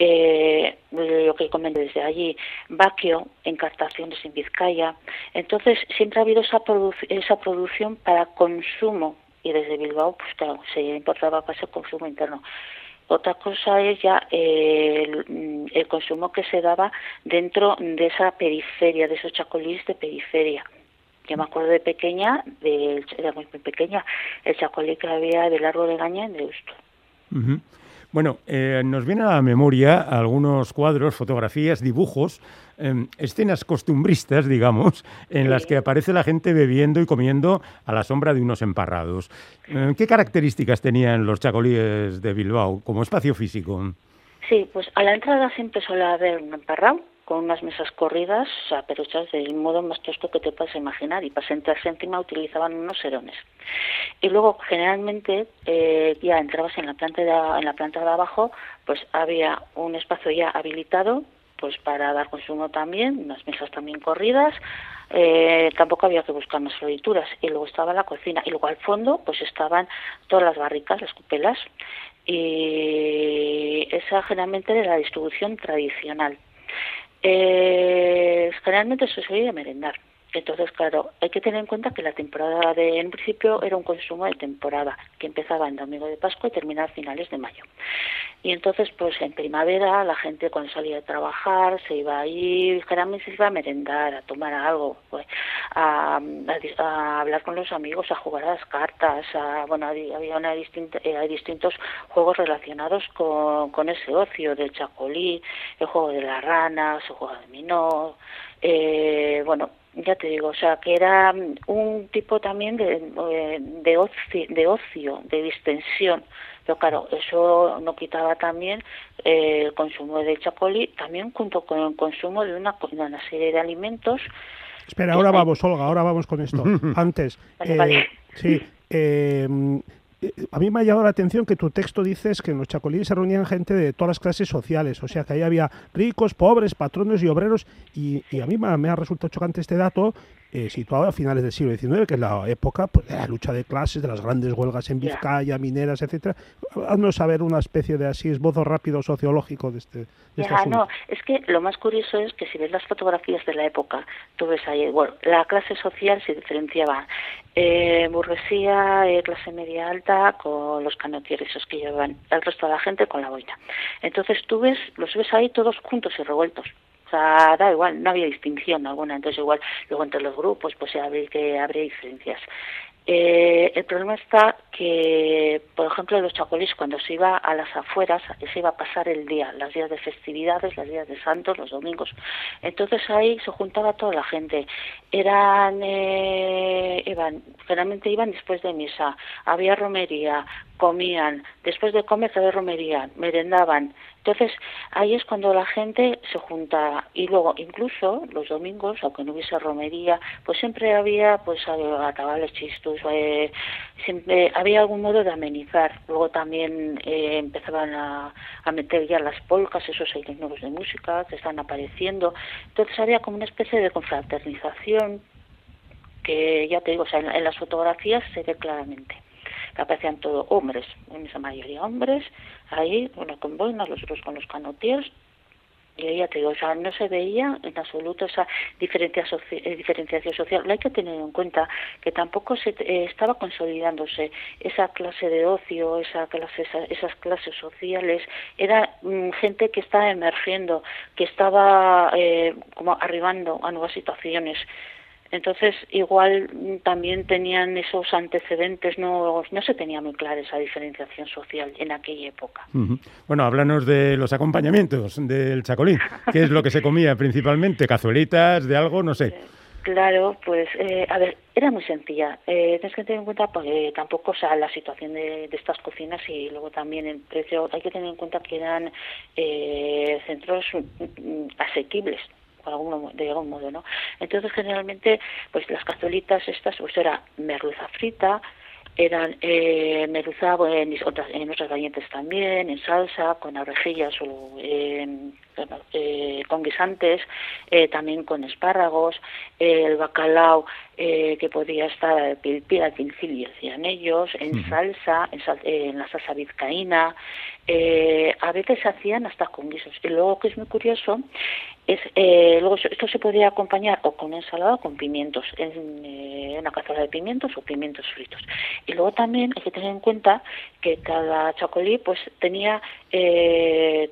F: Eh, lo que comenté desde allí, Baquio, encartaciones en Vizcaya. Entonces, siempre ha habido esa, esa producción para consumo y desde Bilbao, pues claro, se importaba para ese consumo interno. Otra cosa es ya el, consumo que se daba dentro de esa periferia, de esos chacolís de periferia. Yo me acuerdo de pequeña, de, era muy, pequeña, el chacolí que había de largo de gaña en Deusto.
B: Bueno, eh, nos viene a la memoria algunos cuadros, fotografías, dibujos, em, escenas costumbristas, digamos, en las que aparece la gente bebiendo y comiendo a la sombra de unos emparrados. Em, ¿Qué características tenían los chacolíes de Bilbao como espacio físico?
F: Sí, pues a la entrada siempre suele haber un emparrado con unas mesas corridas, hechas del modo más tosco que te puedas imaginar, y para sentarse encima utilizaban unos serones. Y luego, generalmente, eh, ya entrabas en la planta de, en la planta de abajo, pues había un espacio ya habilitado, pues para dar consumo también, unas mesas también corridas, eh, tampoco había que buscar más florituras, y luego estaba la cocina, y luego al fondo, pues estaban todas las barricas, las cupelas, y esa generalmente era la distribución tradicional. Eh, generalmente se suele merendar. Entonces, claro, hay que tener en cuenta que la temporada de, en principio, era un consumo de temporada, que empezaba en Domingo de Pascua y terminaba a finales de mayo. Y entonces, pues en primavera, la gente cuando salía de trabajar se iba a ir, generalmente se iba a merendar, a tomar algo, pues, a, hablar con los amigos, a jugar a las cartas, a, bueno, había una distinta, eh, distintos juegos relacionados con, con ese ocio del chacolí, el juego de las ranas, el juego de minó, eh, bueno, ya te digo, o sea, que era mm, un tipo también de, eh, de, ocio, de ocio, de distensión. Pero claro, eso no quitaba también eh, el consumo de chacolí, también junto con el consumo de una, una serie de alimentos.
E: Espera, ahora vamos, Olga, ahora vamos con esto. Antes, eh, sí, eh, a mí me ha llamado la atención que tu texto dices que en los chacolíes se reunían gente de todas las clases sociales, o sea que ahí había ricos, pobres, patronos y obreros, y, a mí me, ha resultado chocante este dato, eh, situado a finales del siglo XIX, que es la época pues, de la lucha de clases, de las grandes huelgas en Vizcaya, mineras, etcétera. Haznos saber una especie de así esbozo rápido sociológico de este, de este
F: No, es que lo más curioso es que si ves las fotografías de la época, tú ves ahí, bueno, la clase social se diferenciaba eh, burguesía, eh, clase media alta, con los canotieres esos que llevan, el resto de la gente con la boina. Entonces tú ves, los ves ahí todos juntos y revueltos da igual, no había distinción alguna, entonces igual luego entre los grupos pues habría, habría diferencias. Eh, el problema está que, por ejemplo, los chacolís cuando se iba a las afueras, se iba a pasar el día, los días de festividades, los días de santos, los domingos. Entonces ahí se juntaba toda la gente. Eran, eh, iban, generalmente iban después de misa, había romería, comían, después de comer había romería, merendaban, entonces, ahí es cuando la gente se junta y luego incluso los domingos, aunque no hubiese romería, pues siempre había pues atabales chistos, eh, siempre había algún modo de amenizar. Luego también eh, empezaban a, meter ya las polcas, esos aires nuevos de música que están apareciendo. Entonces había como una especie de confraternización que ya te digo, o sea, en las fotografías se ve claramente que aparecían todos hombres, en esa mayoría hombres, ahí, uno con boinas, los otros con los canotiers, y ella te digo, o sea, no se veía en absoluto esa diferencia eh, diferenciación social. hay que tener en cuenta que tampoco se eh, estaba consolidándose esa clase de ocio, esa clase, esas clases sociales. Era mm, gente que estaba emergiendo, que estaba eh, como arribando a nuevas situaciones. Entonces, igual también tenían esos antecedentes, no, no se tenía muy clara esa diferenciación social en aquella época.
B: Bueno, háblanos de los acompañamientos del chacolín. ¿Qué es lo que se comía principalmente? ¿Cazuelitas de algo? No sé.
F: Claro, pues, eh, a ver, era muy sencilla. Eh, tienes que tener en cuenta, porque tampoco, o sea, la situación de, estas cocinas y luego también el precio, hay que tener en cuenta que eran eh, centros asequibles de algún modo, ¿no? Entonces, generalmente, pues las cazuelitas estas, pues era merluza frita, eran eh, merluza en, otras, en otras variantes también, en salsa, con arrejillas o eh, con guisantes, eh, también con espárragos, el bacalao eh, que podía estar pilpil, al y hacían ellos, en salsa, en, la salsa vizcaína, a veces se hacían hasta con guisos. Y luego que es muy curioso es luego esto se podía acompañar o con ensalada o con pimientos, en una cazuela de pimientos o pimientos fritos. Y luego también hay que tener en cuenta que cada chacolí pues tenía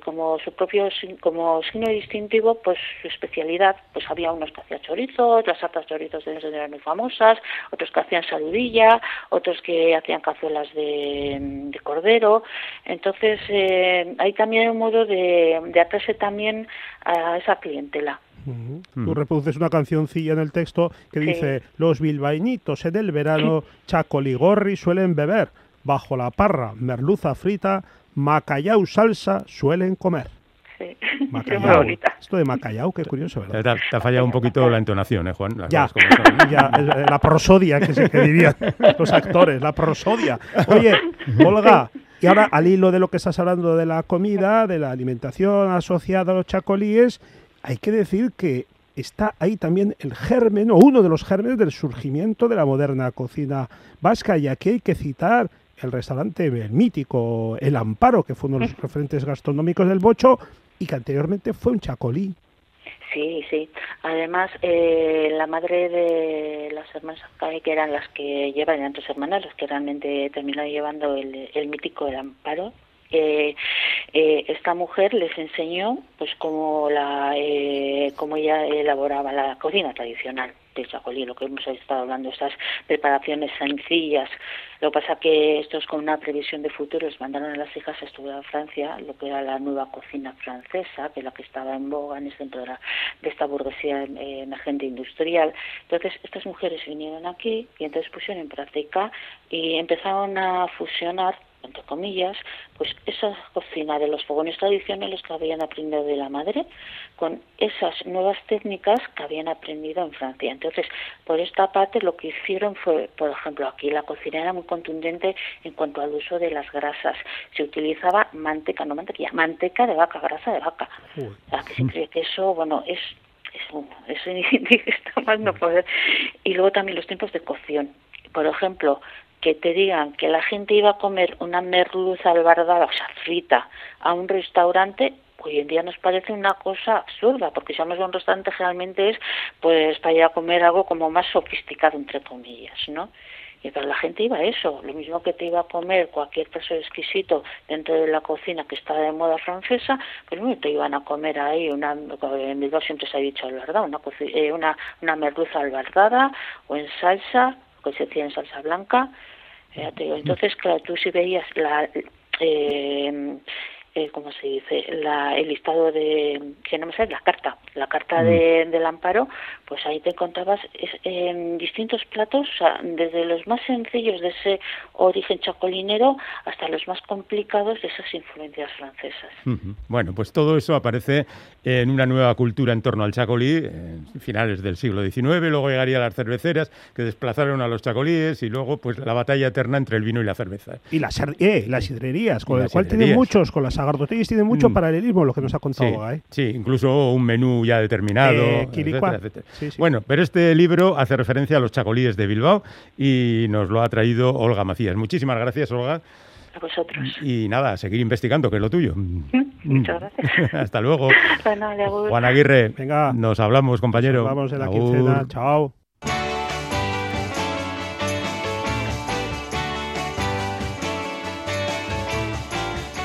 F: como su propio como signo distintivo, pues su especialidad, pues había unos que hacían chorizos, las hartas chorizos de eran muy famosas, otros que hacían saludilla, otros que hacían cazuelas de, cordero. Entonces, eh, hay también un modo de, de también a esa clientela.
E: Tú reproduces una cancioncilla en el texto que dice, los bilbainitos en el verano chacoligorri suelen beber bajo la parra, merluza frita, Macayau salsa suelen comer.
F: Es muy bonita.
E: Esto de Macayau, qué curioso,
B: Te,
E: ¿verdad?
B: ha- te ha fallado un poquito la entonación, ¿eh, Juan? Las
E: Ya, ya, eh, la prosodia que, se, que dirían los actores, la prosodia. Oye, Olga, y ahora al hilo de lo que estás hablando de la comida, de la alimentación asociada a los chacolíes, hay que decir que está ahí también el germen, o uno de los gérmenes del surgimiento de la moderna cocina vasca, y aquí hay que citar el restaurante el mítico El Amparo, que fue uno de los referentes gastronómicos del Bocho, y que anteriormente fue un chacolí.
F: Sí, sí. Además, eh, la madre de las hermanas que eran las que llevan, eran tres hermanas, las que realmente terminaron llevando el, el mítico El Amparo, eh, eh, esta mujer les enseñó pues cómo la eh, cómo ella elaboraba la cocina tradicional de Chacolí, lo que hemos estado hablando, estas preparaciones sencillas. Lo que pasa que estos con una previsión de futuro les mandaron a las hijas a estudiar a Francia, lo que era la nueva cocina francesa, que es la que estaba en boga en el centro de, la- de esta burguesía eh, emergente industrial. Entonces, estas mujeres vinieron aquí y entonces pusieron en práctica y empezaron a fusionar entre comillas, pues esa cocina de los fogones tradicionales que habían aprendido de la madre con esas nuevas técnicas que habían aprendido en Francia. Entonces, por esta parte lo que hicieron fue, por ejemplo, aquí la cocina era muy contundente en cuanto al uso de las grasas. Se utilizaba manteca, no mantequilla, manteca de vaca, grasa de vaca. O sea, que se cree que eso, bueno, es es, un- es indigesta más no poder. Y luego también los tiempos de cocción. Por ejemplo, que te digan que la gente iba a comer una merluza albardada, o sea, frita, a un restaurante, hoy en día nos parece una cosa absurda, porque si vamos a un restaurante generalmente es pues para ir a comer algo como más sofisticado, entre comillas, ¿no? Y para la gente iba a eso, lo mismo que te iba a comer cualquier plato exquisito dentro de la cocina que está de moda francesa, pues no te iban a comer ahí una, en Bilbao siempre se ha dicho verdad, una, eh, una, una merluza albardada o en salsa, que se hacía en salsa blanca, ya te digo, entonces, claro, tú si veías la, eh, eh, ¿cómo se dice? La, el listado de, que no me sale, la carta, la carta de, del amparo, pues ahí te encontrabas es, en distintos platos, o sea, desde los más sencillos de ese origen chacolinero hasta los más complicados de esas influencias francesas.
B: Bueno, pues todo eso aparece en una nueva cultura en torno al chacolí, en finales del siglo XIX, luego llegarían las cerveceras que desplazaron a los chacolíes y luego pues la batalla eterna entre el vino y la cerveza.
E: Y las, eh, las sidrerías, con
B: las
E: cual tiene
B: sidrerías.
E: muchos, con las agardotillas tiene mucho
B: Mm.
E: paralelismo lo que nos ha contado
B: Sí, sí, incluso un menú ya determinado,
E: Eh,
B: etcétera, etcétera.
E: Sí, sí.
B: Bueno, pero este libro hace referencia a los chacolíes de Bilbao y nos lo ha traído Olga Macías. Muchísimas gracias, Olga.
F: A vosotros.
B: Y nada, a seguir investigando, que es lo tuyo.
F: Muchas gracias.
B: Hasta luego.
F: Bueno,
B: Juan Aguirre,
E: Venga.
B: nos hablamos, compañero.
E: Vamos en la
B: Agur.
E: quincena. Chao.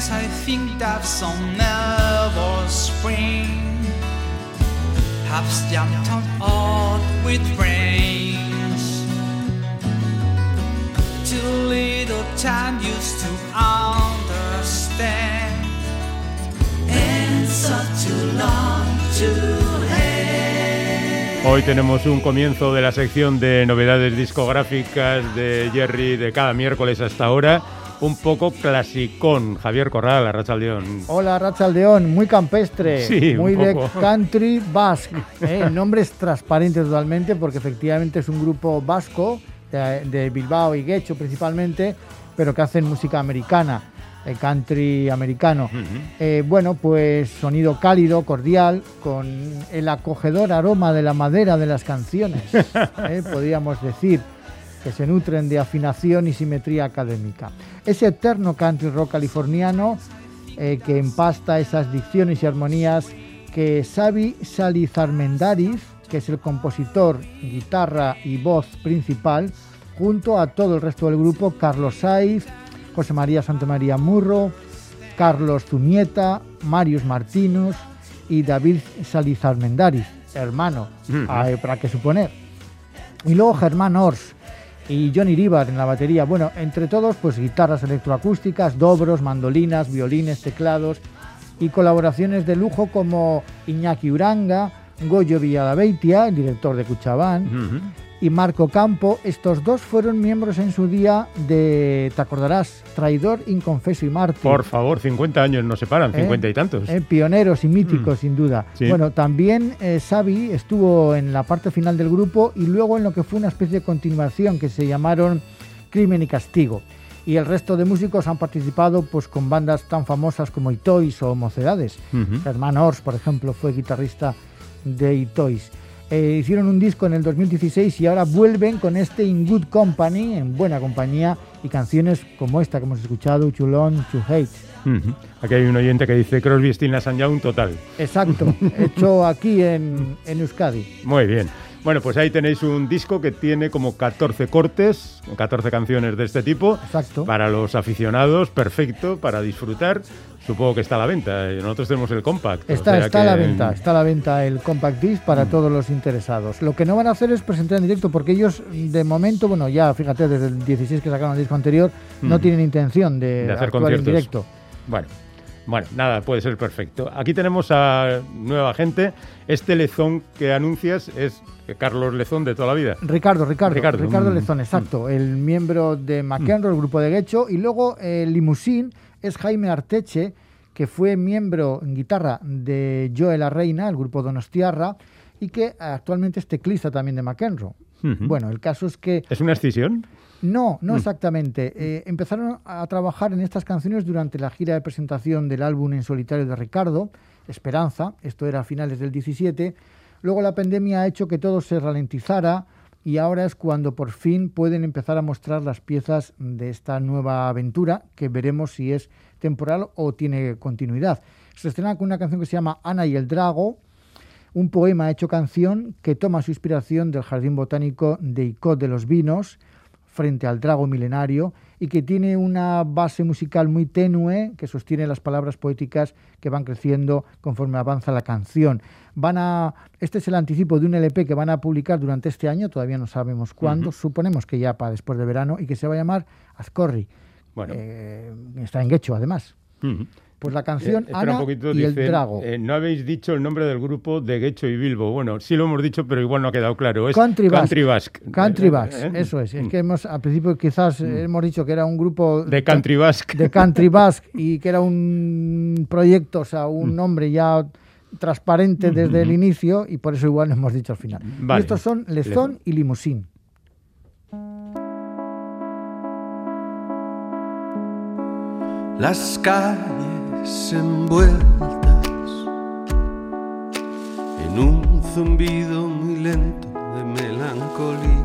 G: Sometimes I think that some nervous spring has jumped on earth with brains. Too little time used to understand, and so too long to.
B: Hoy tenemos un comienzo de la sección de novedades discográficas de Jerry de cada miércoles hasta ahora. Un poco clasicón. Javier Corral, Arrachaldeón.
H: Hola, Rachaldeón, muy campestre,
B: Sí,
H: muy de country basque. ¿eh? El nombre es transparente totalmente porque efectivamente es un grupo vasco de, de Bilbao y Guecho principalmente, pero que hacen música americana, eh, country americano. Eh, bueno, pues sonido cálido, cordial, con el acogedor aroma de la madera de las canciones, ¿eh? podríamos decir, que se nutren de afinación y simetría académica. Ese eterno country rock californiano eh, que empasta esas dicciones y armonías que Xavi Salizarmendaris, que es el compositor, guitarra y voz principal, junto a todo el resto del grupo, Carlos Saiz, José María Santamaría Murro, Carlos Zumieta, Marius Martinos y David Salizarmendaris, hermano, hay para qué suponer. Y luego Germán Ors y Johnny Rivar en la batería. Bueno, entre todos, pues guitarras electroacústicas, dobros, mandolinas, violines, teclados y colaboraciones de lujo como Iñaki Uranga, Goyo Villalabeitia, el director de Cuchabán. Y Marco Campo. Estos dos fueron miembros en su día de, te acordarás, Traidor, Inconfeso y Mártir.
B: Por favor, 50 años nos separan,
H: ¿Eh?
B: 50 y tantos.
H: Eh, pioneros y míticos,
B: Mm.
H: sin duda.
B: Sí.
H: Bueno, también eh, Xavi estuvo en la parte final del grupo y luego en lo que fue una especie de continuación que se llamaron Crimen y Castigo. Y el resto de músicos han participado pues con bandas tan famosas como Itois o Mocedades. Germán Ors, por ejemplo, fue guitarrista de Itois. Eh, hicieron un disco en el 2016 y ahora vuelven con este In Good Company, en buena compañía, y canciones como esta que hemos escuchado, Chulón, To Hate.
B: Aquí hay un oyente que dice Crosby, Stills, Nash Young total.
H: Exacto, hecho aquí en, en Euskadi.
B: Muy bien. Bueno, pues ahí tenéis un disco que tiene como 14 cortes, 14 canciones de este tipo.
H: Exacto.
B: Para los aficionados, perfecto, para disfrutar. Supongo que está a la venta. eh, Nosotros tenemos el compact. o
H: Está,
B: sea
H: está a la venta, está a la venta el compact disc para
B: Mm.
H: todos los interesados. Lo que no van a hacer es presentar en directo porque ellos de momento, bueno, ya fíjate desde el 16 que sacaron el disco anterior, no
B: Mm.
H: tienen intención de,
B: De hacer
H: actuar en
B: conciertos.
H: directo.
B: Bueno, bueno, nada, puede ser perfecto. Aquí tenemos a nueva gente. Este lezón que anuncias es Carlos Lezón de toda la vida.
H: Ricardo, Ricardo,
B: Ricardo,
H: Ricardo,
B: mm,
H: Lezón, exacto, el miembro de McEnroe, el grupo de Guecho, y luego el limusín es Jaime Arteche, que fue miembro en guitarra de Joe la Reina, el grupo Donostiarra, y que actualmente es teclista también de McEnroe. Bueno, el caso es que
B: ¿Es una escisión?
H: no, no
B: Mm.
H: exactamente. Eh, empezaron a trabajar en estas canciones durante la gira de presentación del álbum en solitario de Ricardo, Esperanza, esto era a finales del 17. Luego la pandemia ha hecho que todo se ralentizara y ahora es cuando por fin pueden empezar a mostrar las piezas de esta nueva aventura, que veremos si es temporal o tiene continuidad. Se estrena con una canción que se llama Ana y el Drago, un poema hecho canción que toma su inspiración del Jardín Botánico de Icod de los Vinos, frente al Drago milenario, y que tiene una base musical muy tenue que sostiene las palabras poéticas que van creciendo conforme avanza la canción. Van a, este es el anticipo de un LP que van a publicar durante este año, todavía no sabemos cuándo, suponemos que ya para después de verano, y que se va a llamar Azcorri.
B: Bueno.
H: Eh, está en Guecho, además. Pues la canción
B: Eh, espera
H: Ana
B: un poquito,
H: y el
B: dicen,
H: Drago.
B: eh, no habéis dicho el nombre del grupo de Guecho y Bilbo. Bueno, sí lo hemos dicho, pero igual no ha quedado claro. Es
H: Country Basque.
B: Country Basque.
H: Country
B: Eh,
H: Basque,
B: eh,
H: eso es. Es
B: mm.
H: que hemos, al principio quizás eh, hemos dicho que era un grupo
B: De Country Basque.
H: de Country Basque y que era un proyecto, o sea, un nombre ya transparente desde el inicio y por eso igual lo hemos dicho al final.
B: Vale.
H: Y estos son Lezón y Limusín.
I: las calles envueltas en un zumbido muy lento de melancolía.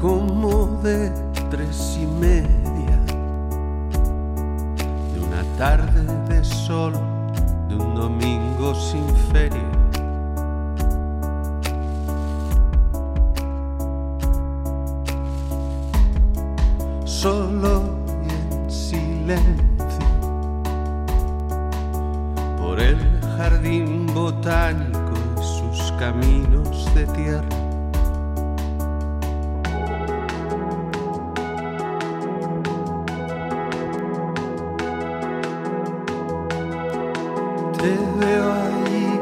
I: Como de tres y media de una tarde de sol de un domingo sin feria. Solo y en silencio por el jardín botánico y sus caminos de tierra. Te veo ahí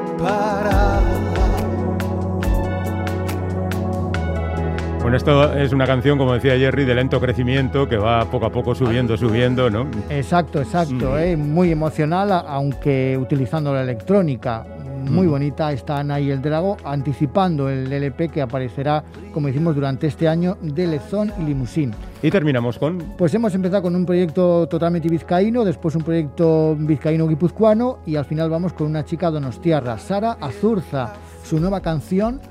B: Bueno, esto es una canción, como decía Jerry, de lento crecimiento que va poco a poco subiendo, subiendo, ¿no?
H: Exacto, exacto,
B: Mm.
H: eh, muy emocional, aunque utilizando la electrónica. Muy
B: Mm.
H: bonita está Ana y el Drago, anticipando el LP que aparecerá, como decimos, durante este año de Lezón y Limusín.
B: Y terminamos con
H: Pues hemos empezado con un proyecto totalmente vizcaíno, después un proyecto vizcaíno-guipuzcoano y al final vamos con una chica donostiarra, Sara Azurza, su nueva canción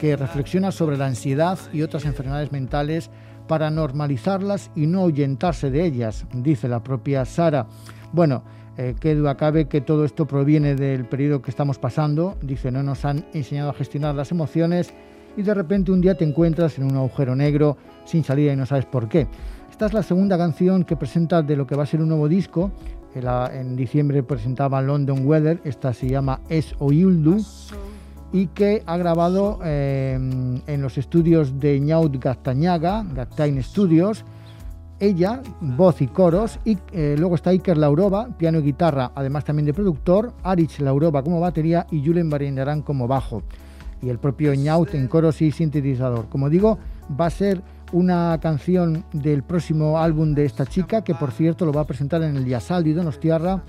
H: que reflexiona sobre la ansiedad y otras enfermedades mentales para normalizarlas y no ahuyentarse de ellas, dice la propia Sara. Bueno, eh, qué duda cabe que todo esto proviene del periodo que estamos pasando, dice, no nos han enseñado a gestionar las emociones y de repente un día te encuentras en un agujero negro sin salida y no sabes por qué. Esta es la segunda canción que presenta de lo que va a ser un nuevo disco. En, la- en diciembre presentaba London Weather, esta se llama Es Oyuldu y que ha grabado eh, en los estudios de Ñaut Gastañaga, Gastain Studios, ella, voz y coros, y eh, luego está Iker Laurova, piano y guitarra, además también de productor, Arich Laurova como batería y Julen Barindarán como bajo, y el propio Ñaut en coros y sintetizador. Como digo, va a ser una canción del próximo álbum de esta chica, que por cierto lo va a presentar en el Yasaldi Donostiarra,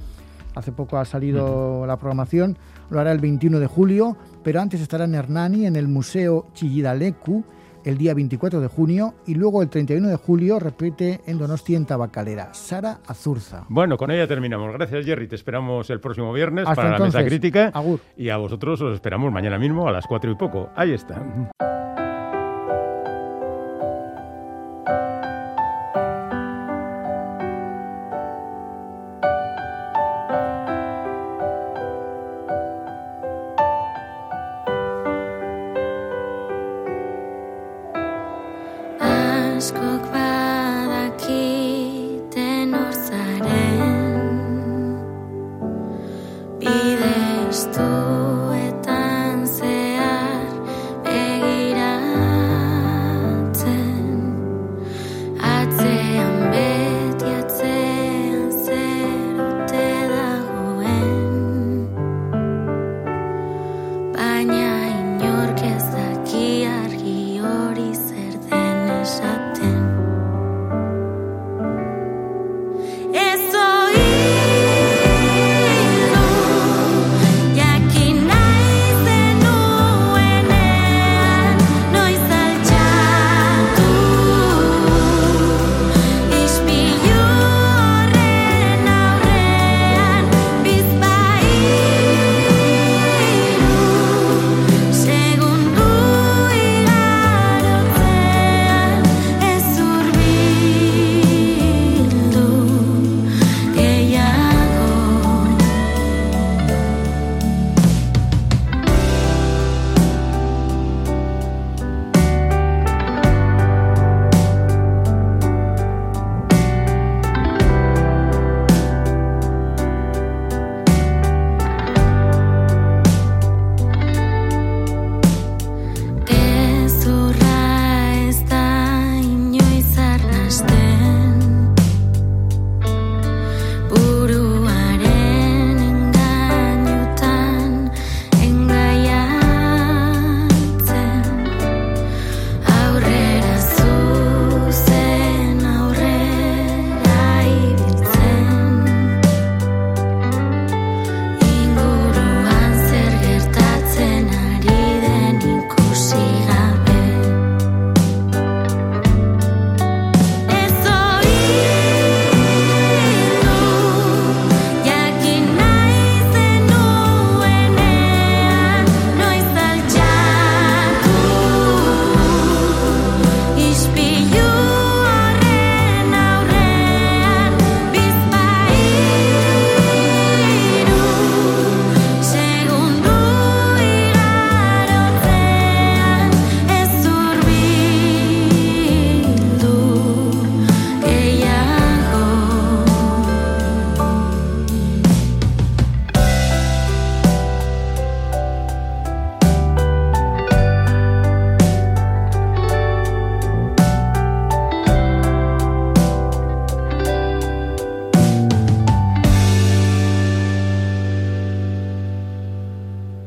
H: hace poco ha salido la programación, lo hará el 21 de julio, pero antes estará en Hernani, en el Museo Chillidalecu, el día 24 de junio, y luego el 31 de julio repite en Donostia, en Tabacalera. Sara Azurza.
B: Bueno, con ella terminamos. Gracias, Jerry. Te esperamos el próximo viernes
H: Hasta
B: para la
H: entonces.
B: mesa crítica.
H: Agur.
B: Y a vosotros os esperamos mañana mismo a las cuatro y poco. Ahí está.